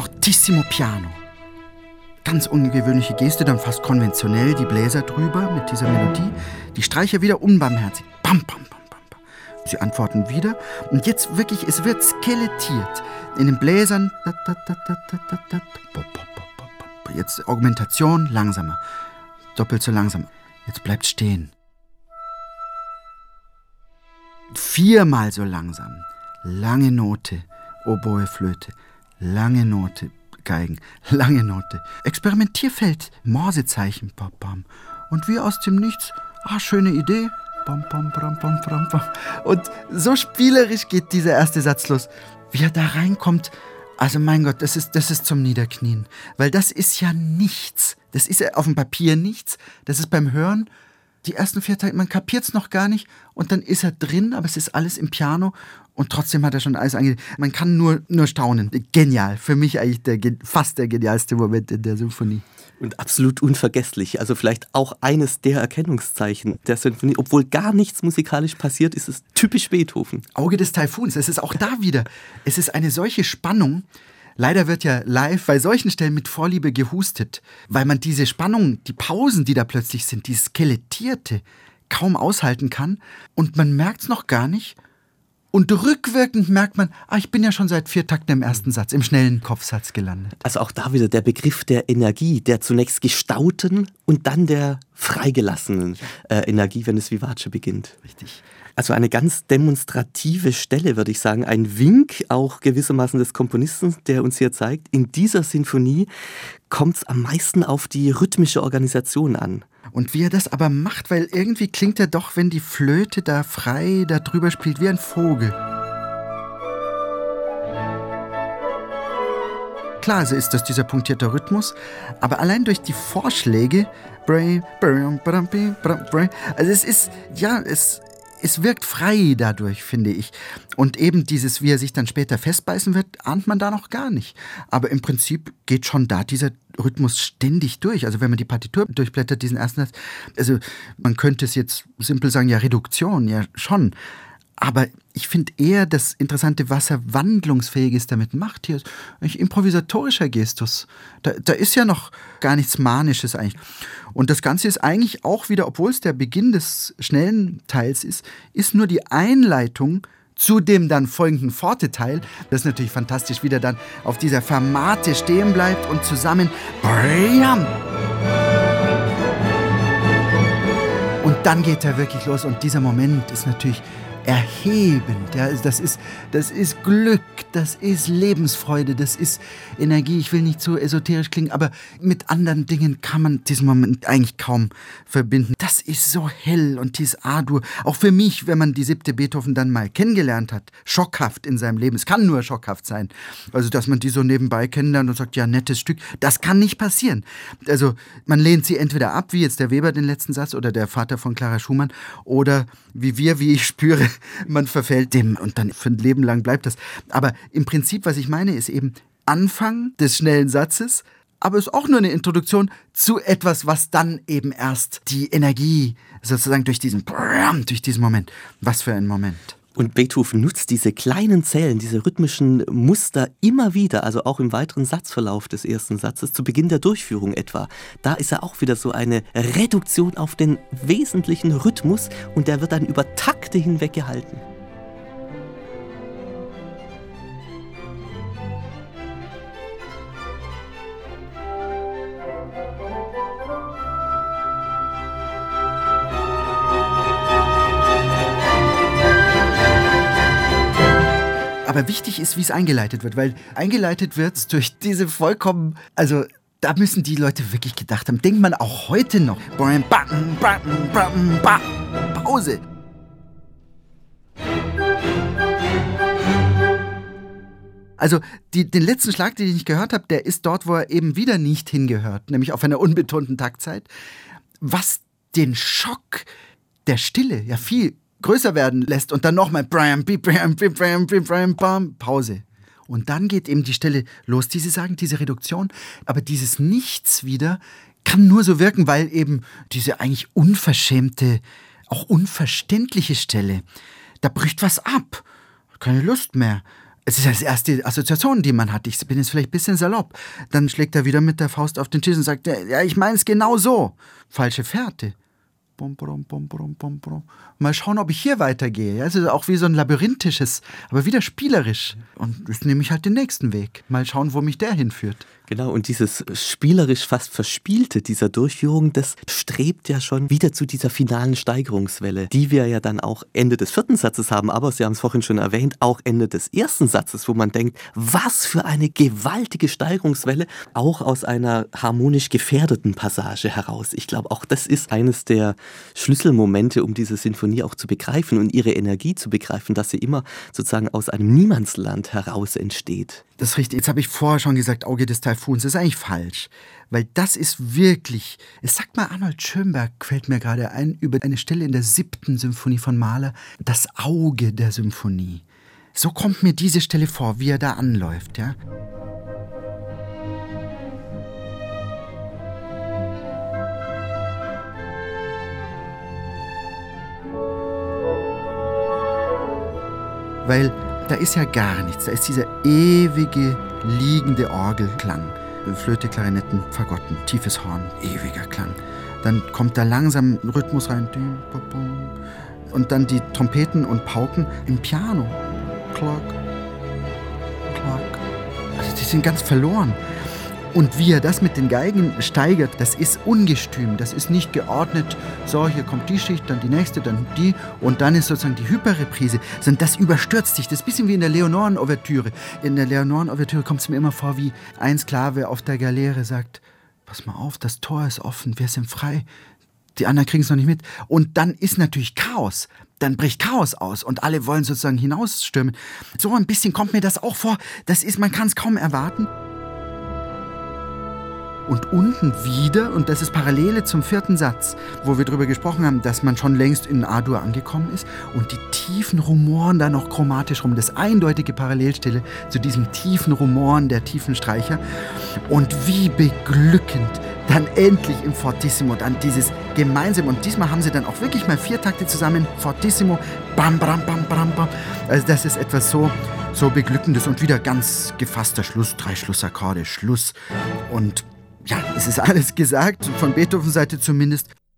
fortissimo Piano. Ganz ungewöhnliche Geste, dann fast konventionell, die Bläser drüber mit dieser Melodie. Die Streicher wieder unbarmherzig. Bam, bam, bam, bam, bam. Sie antworten wieder. Und jetzt wirklich, es wird skelettiert. In den Bläsern. Jetzt Augmentation, langsamer. Doppelt so langsam. Jetzt bleibt stehen. Viermal so langsam. Lange Note. Oboe, Flöte. Lange Note. Geigen. Lange Note. Experimentierfeld. Morsezeichen. Bam, bam. Und wie aus dem Nichts. Ah, schöne Idee. Bam, bam, bam, bam, bam, bam. Und so spielerisch geht dieser erste Satz los. Wie er da reinkommt. Also mein Gott, das ist, das ist zum Niederknien. Weil das ist ja nichts. Das ist ja auf dem Papier nichts. Das ist beim Hören die ersten vier Tage, man kapiert es noch gar nicht und dann ist er drin, aber es ist alles im Piano und trotzdem hat er schon alles ange... Man kann nur, nur staunen. Genial. Für mich eigentlich der, fast der genialste Moment in der Symphonie. Und absolut unvergesslich. Also vielleicht auch eines der Erkennungszeichen der Symphonie. Obwohl gar nichts musikalisch passiert, ist es typisch Beethoven. Auge des Taifuns. Es ist auch da wieder. Es ist eine solche Spannung. Leider wird ja live bei solchen Stellen mit Vorliebe gehustet, weil man diese Spannung, die Pausen, die da plötzlich sind, die Skelettierte, kaum aushalten kann. Und man merkt es noch gar nicht. Und rückwirkend merkt man, ah, ich bin ja schon seit vier Takten im ersten Satz, im schnellen Kopfsatz gelandet. Also auch da wieder der Begriff der Energie, der zunächst gestauten und dann der freigelassenen äh, Energie, wenn es Vivace beginnt. Richtig. Also eine ganz demonstrative Stelle, würde ich sagen. Ein Wink auch gewissermaßen des Komponisten, der uns hier zeigt, in dieser Sinfonie kommt es am meisten auf die rhythmische Organisation an. Und wie er das aber macht, weil irgendwie klingt er doch, wenn die Flöte da frei da drüber spielt, wie ein Vogel. Klar, also ist das dieser punktierte Rhythmus, aber allein durch die Vorschläge, also es ist, ja, es, es wirkt frei dadurch, finde ich. Und eben dieses, wie er sich dann später festbeißen wird, ahnt man da noch gar nicht. Aber im Prinzip geht schon da dieser Rhythmus ständig durch. Also wenn man die Partitur durchblättert, diesen ersten Satz, also man könnte es jetzt simpel sagen, ja, Reduktion, ja schon. Aber ich finde eher das Interessante, was er Wandlungsfähiges damit macht. Hier ist ein improvisatorischer Gestus. Da, da ist ja noch gar nichts Manisches eigentlich. Und das Ganze ist eigentlich auch wieder, obwohl es der Beginn des schnellen Teils ist, ist nur die Einleitung zu dem dann folgenden Forte-Teil. Das ist natürlich fantastisch, wie der dann auf dieser Fermate stehen bleibt und zusammen. Und dann geht er wirklich los und dieser Moment ist natürlich erhebend. Ja, das, ist, das ist Glück, das ist Lebensfreude, das ist Energie. Ich will nicht so esoterisch klingen, aber mit anderen Dingen kann man diesen Moment eigentlich kaum verbinden. Das ist so hell und dieses A-Dur, auch für mich, wenn man die siebte Beethoven dann mal kennengelernt hat, schockhaft in seinem Leben. Es kann nur schockhaft sein. Also, dass man die so nebenbei kennenlernt und sagt, ja, nettes Stück, das kann nicht passieren. Also, man lehnt sie entweder ab, wie jetzt der Weber den letzten Satz oder der Vater von Clara Schumann, oder wie wir, wie ich spüre, man verfällt dem und dann für ein Leben lang bleibt das. Aber im Prinzip, was ich meine, ist eben Anfang des schnellen Satzes, aber es ist auch nur eine Introduktion zu etwas, was dann eben erst die Energie sozusagen durch diesen, durch diesen Moment. Was für ein Moment. Und Beethoven nutzt diese kleinen Zellen, diese rhythmischen Muster immer wieder, also auch im weiteren Satzverlauf des ersten Satzes, zu Beginn der Durchführung etwa. Da ist er auch wieder so eine Reduktion auf den wesentlichen Rhythmus und der wird dann über Takte hinweg gehalten. Aber wichtig ist, wie es eingeleitet wird, weil eingeleitet wird durch diese vollkommen, also da müssen die Leute wirklich gedacht haben. Denkt man auch heute noch. Pause. Also die, den letzten Schlag, den ich gehört habe, der ist dort, wo er eben wieder nicht hingehört, nämlich auf einer unbetonten Taktzeit. Was den Schock der Stille ja viel größer werden lässt und dann nochmal Brian, Brian, Brian, Brian, Bam, Pause. Und dann geht eben die Stelle los, die Sie sagen, diese Reduktion. Aber dieses Nichts wieder kann nur so wirken, weil eben diese eigentlich unverschämte, auch unverständliche Stelle, da bricht was ab. Keine Lust mehr. Es ist die erste Assoziation, die man hat. Ich bin jetzt vielleicht ein bisschen salopp. Dann schlägt er wieder mit der Faust auf den Tisch und sagt, ja, ich meine es genau so. Falsche Fährte. Bum, bum, bum, bum, bum, bum. Mal schauen, ob ich hier weitergehe. Ja, es ist auch wie so ein labyrinthisches, aber wieder spielerisch. Und jetzt nehme ich halt den nächsten Weg. Mal schauen, wo mich der hinführt. Genau, und dieses spielerisch fast Verspielte dieser Durchführung, das strebt ja schon wieder zu dieser finalen Steigerungswelle, die wir ja dann auch Ende des vierten Satzes haben, aber Sie haben es vorhin schon erwähnt, auch Ende des ersten Satzes, wo man denkt, was für eine gewaltige Steigerungswelle, auch aus einer harmonisch gefährdeten Passage heraus. Ich glaube, auch das ist eines der Schlüsselmomente, um diese Sinfonie auch zu begreifen und ihre Energie zu begreifen, dass sie immer sozusagen aus einem Niemandsland heraus entsteht. Das ist richtig. Jetzt habe ich vorher schon gesagt, Auge des Taifuns. Das ist eigentlich falsch. Weil das ist wirklich. Es sagt mal Arnold Schönberg, fällt mir gerade ein, über eine Stelle in der siebten Symphonie von Mahler, das Auge der Symphonie. So kommt mir diese Stelle vor, wie er da anläuft, ja. Weil da ist ja gar nichts. Da ist dieser ewige, liegende Orgelklang. Flöte, Klarinetten, Fagotten, tiefes Horn, ewiger Klang. Dann kommt da langsam ein Rhythmus rein. Und dann die Trompeten und Pauken im Piano. Clock, Clock. Also die sind ganz verloren. Und wie er das mit den Geigen steigert, das ist ungestüm, das ist nicht geordnet. So, hier kommt die Schicht, dann die nächste, dann die und dann ist sozusagen die Hyperreprise, sondern das überstürzt sich. Das ist ein bisschen wie in der Leonoren-Ouvertüre. In der Leonoren-Ouvertüre kommt es mir immer vor, wie ein Sklave auf der Galeere sagt, pass mal auf, das Tor ist offen, wir sind frei. Die anderen kriegen es noch nicht mit. Und dann ist natürlich Chaos. Dann bricht Chaos aus und alle wollen sozusagen hinausstürmen. So ein bisschen kommt mir das auch vor. Das ist, man kann es kaum erwarten und unten wieder, und das ist Parallele zum vierten Satz, wo wir darüber gesprochen haben, dass man schon längst in A-Dur angekommen ist und die tiefen Rumoren da noch chromatisch rum, das eindeutige Parallelstelle zu diesem tiefen Rumoren der tiefen Streicher und wie beglückend dann endlich im Fortissimo dann dieses gemeinsam und diesmal haben sie dann auch wirklich mal vier Takte zusammen, Fortissimo, bam, bam, bam, bam, bam. Also das ist etwas so, so beglückendes und wieder ganz gefasster Schluss, drei Schlussakkorde, Schluss und ja, es ist alles gesagt, von Beethovens Seite zumindest.